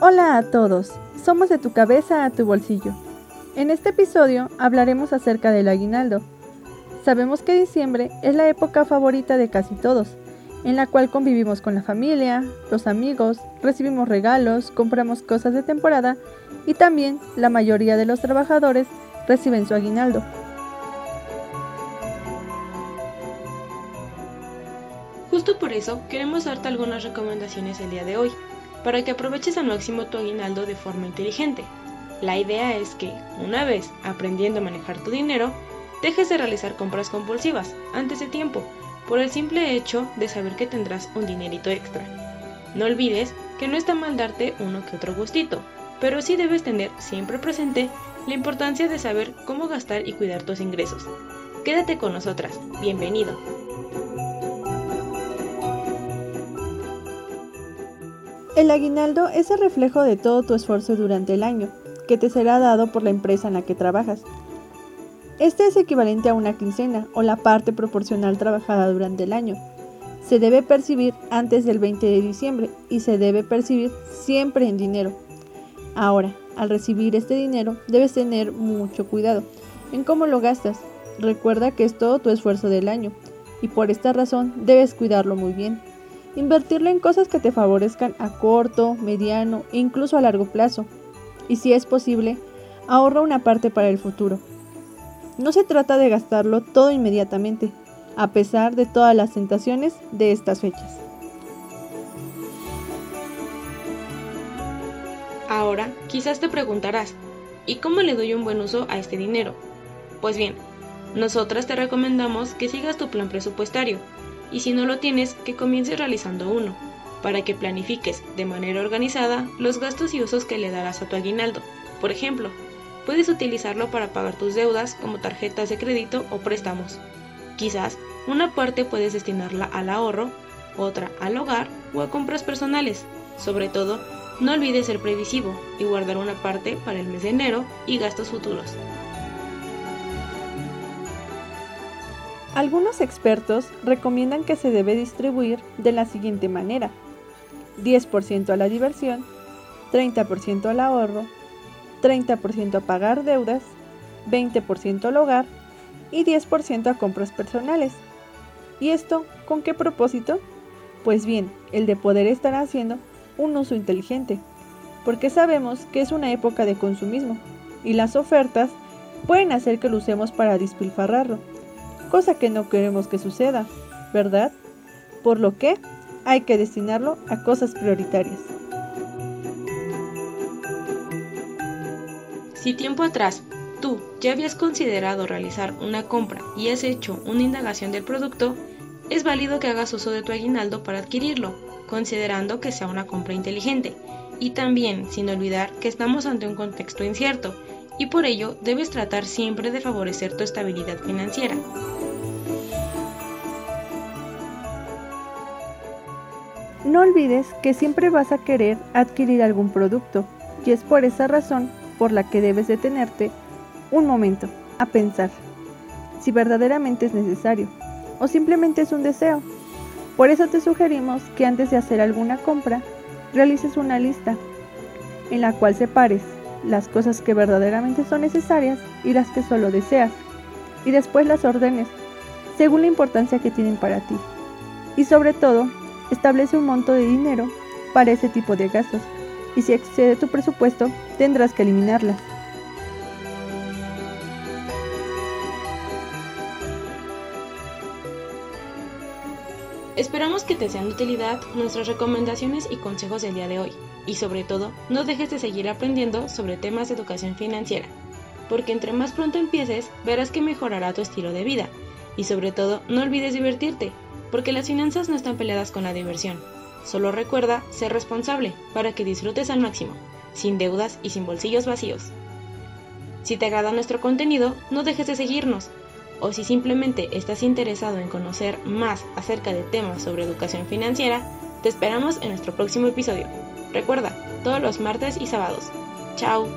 Hola a todos, somos de tu cabeza a tu bolsillo. En este episodio hablaremos acerca del aguinaldo. Sabemos que diciembre es la época favorita de casi todos, en la cual convivimos con la familia, los amigos, recibimos regalos, compramos cosas de temporada y también la mayoría de los trabajadores reciben su aguinaldo. Justo por eso queremos darte algunas recomendaciones el día de hoy, para que aproveches al máximo tu aguinaldo de forma inteligente. La idea es que, una vez aprendiendo a manejar tu dinero, dejes de realizar compras compulsivas antes de tiempo, por el simple hecho de saber que tendrás un dinerito extra. No olvides que no está mal darte uno que otro gustito, pero sí debes tener siempre presente la importancia de saber cómo gastar y cuidar tus ingresos. Quédate con nosotras, bienvenido. El aguinaldo es el reflejo de todo tu esfuerzo durante el año, que te será dado por la empresa en la que trabajas. Este es equivalente a una quincena o la parte proporcional trabajada durante el año. Se debe percibir antes del 20 de diciembre y se debe percibir siempre en dinero. Ahora, al recibir este dinero debes tener mucho cuidado en cómo lo gastas. Recuerda que es todo tu esfuerzo del año y por esta razón debes cuidarlo muy bien. Invertirlo en cosas que te favorezcan a corto, mediano e incluso a largo plazo. Y si es posible, ahorra una parte para el futuro. No se trata de gastarlo todo inmediatamente, a pesar de todas las tentaciones de estas fechas. Ahora, quizás te preguntarás, ¿y cómo le doy un buen uso a este dinero? Pues bien, nosotras te recomendamos que sigas tu plan presupuestario, y si no lo tienes, que comiences realizando uno, para que planifiques de manera organizada los gastos y usos que le darás a tu aguinaldo. Por ejemplo, puedes utilizarlo para pagar tus deudas como tarjetas de crédito o préstamos. Quizás una parte puedes destinarla al ahorro, otra al hogar o a compras personales. Sobre todo, no olvides ser previsivo y guardar una parte para el mes de enero y gastos futuros. Algunos expertos recomiendan que se debe distribuir de la siguiente manera. 10% a la diversión, 30% al ahorro, 30% a pagar deudas, 20% al hogar y 10% a compras personales. ¿Y esto con qué propósito? Pues bien, el de poder estar haciendo un uso inteligente, porque sabemos que es una época de consumismo y las ofertas pueden hacer que lo usemos para despilfarrarlo cosa que no queremos que suceda, ¿verdad? Por lo que hay que destinarlo a cosas prioritarias. Si tiempo atrás tú ya habías considerado realizar una compra y has hecho una indagación del producto, es válido que hagas uso de tu aguinaldo para adquirirlo, considerando que sea una compra inteligente, y también sin olvidar que estamos ante un contexto incierto, y por ello debes tratar siempre de favorecer tu estabilidad financiera. No olvides que siempre vas a querer adquirir algún producto y es por esa razón por la que debes detenerte un momento a pensar si verdaderamente es necesario o simplemente es un deseo. Por eso te sugerimos que antes de hacer alguna compra realices una lista en la cual separes las cosas que verdaderamente son necesarias y las que solo deseas y después las ordenes según la importancia que tienen para ti. Y sobre todo, Establece un monto de dinero para ese tipo de gastos y si excede tu presupuesto tendrás que eliminarla. Esperamos que te sean de utilidad nuestras recomendaciones y consejos del día de hoy. Y sobre todo, no dejes de seguir aprendiendo sobre temas de educación financiera, porque entre más pronto empieces, verás que mejorará tu estilo de vida. Y sobre todo, no olvides divertirte, porque las finanzas no están peleadas con la diversión. Solo recuerda ser responsable para que disfrutes al máximo, sin deudas y sin bolsillos vacíos. Si te agrada nuestro contenido, no dejes de seguirnos. O si simplemente estás interesado en conocer más acerca de temas sobre educación financiera, te esperamos en nuestro próximo episodio. Recuerda, todos los martes y sábados. ¡Chao!